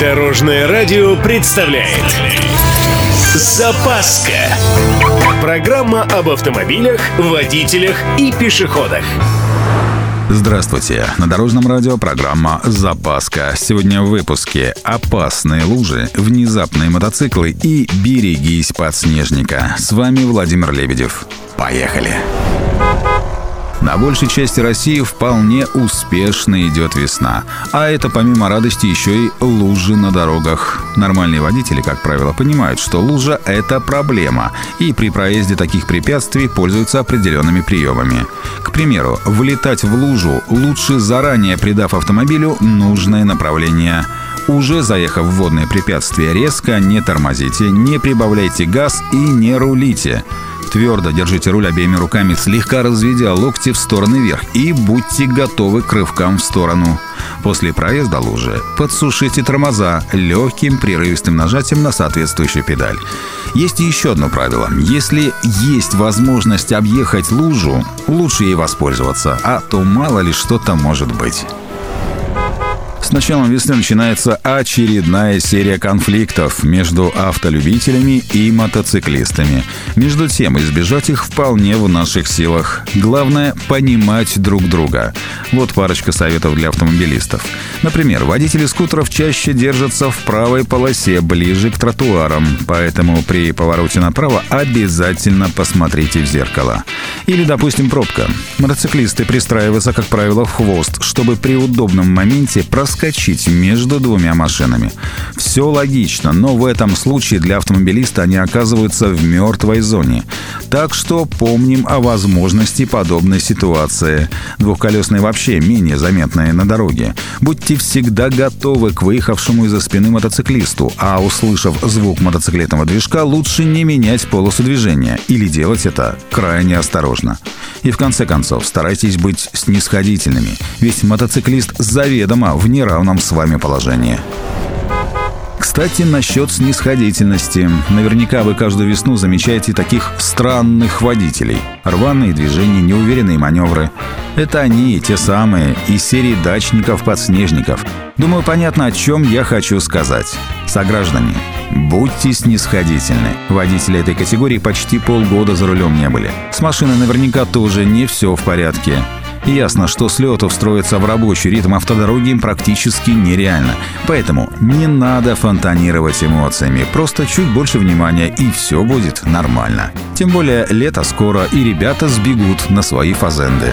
Дорожное радио представляет Запаска Программа об автомобилях, водителях и пешеходах Здравствуйте! На Дорожном радио программа «Запаска». Сегодня в выпуске «Опасные лужи», «Внезапные мотоциклы» и «Берегись подснежника». С вами Владимир Лебедев. Поехали! На большей части России вполне успешно идет весна. А это помимо радости еще и лужи на дорогах. Нормальные водители, как правило, понимают, что лужа – это проблема, и при проезде таких препятствий пользуются определенными приемами. К примеру, влетать в лужу лучше заранее придав автомобилю нужное направление – уже заехав в водное препятствие, резко не тормозите, не прибавляйте газ и не рулите. Твердо держите руль обеими руками, слегка разведя локти в стороны вверх и будьте готовы к рывкам в сторону. После проезда лужи подсушите тормоза легким прерывистым нажатием на соответствующую педаль. Есть еще одно правило. Если есть возможность объехать лужу, лучше ей воспользоваться, а то мало ли что-то может быть. С началом весны начинается очередная серия конфликтов между автолюбителями и мотоциклистами. Между тем, избежать их вполне в наших силах. Главное – понимать друг друга. Вот парочка советов для автомобилистов. Например, водители скутеров чаще держатся в правой полосе, ближе к тротуарам, поэтому при повороте направо обязательно посмотрите в зеркало. Или, допустим, пробка. Мотоциклисты пристраиваются, как правило, в хвост, чтобы при удобном моменте проскочить проскочить между двумя машинами. Все логично, но в этом случае для автомобилиста они оказываются в мертвой зоне. Так что помним о возможности подобной ситуации. Двухколесные вообще менее заметные на дороге. Будьте всегда готовы к выехавшему из-за спины мотоциклисту, а услышав звук мотоциклетного движка, лучше не менять полосу движения или делать это крайне осторожно. И в конце концов, старайтесь быть снисходительными, ведь мотоциклист заведомо в неравном с вами положении. Кстати, насчет снисходительности. Наверняка вы каждую весну замечаете таких странных водителей. Рваные движения, неуверенные маневры. Это они, те самые, из серии дачников-подснежников. Думаю, понятно, о чем я хочу сказать. Сограждане, будьте снисходительны. Водители этой категории почти полгода за рулем не были. С машиной наверняка тоже не все в порядке. Ясно, что с лету встроиться в рабочий ритм автодороги практически нереально. Поэтому не надо фонтанировать эмоциями, просто чуть больше внимания и все будет нормально. Тем более лето скоро и ребята сбегут на свои фазенды.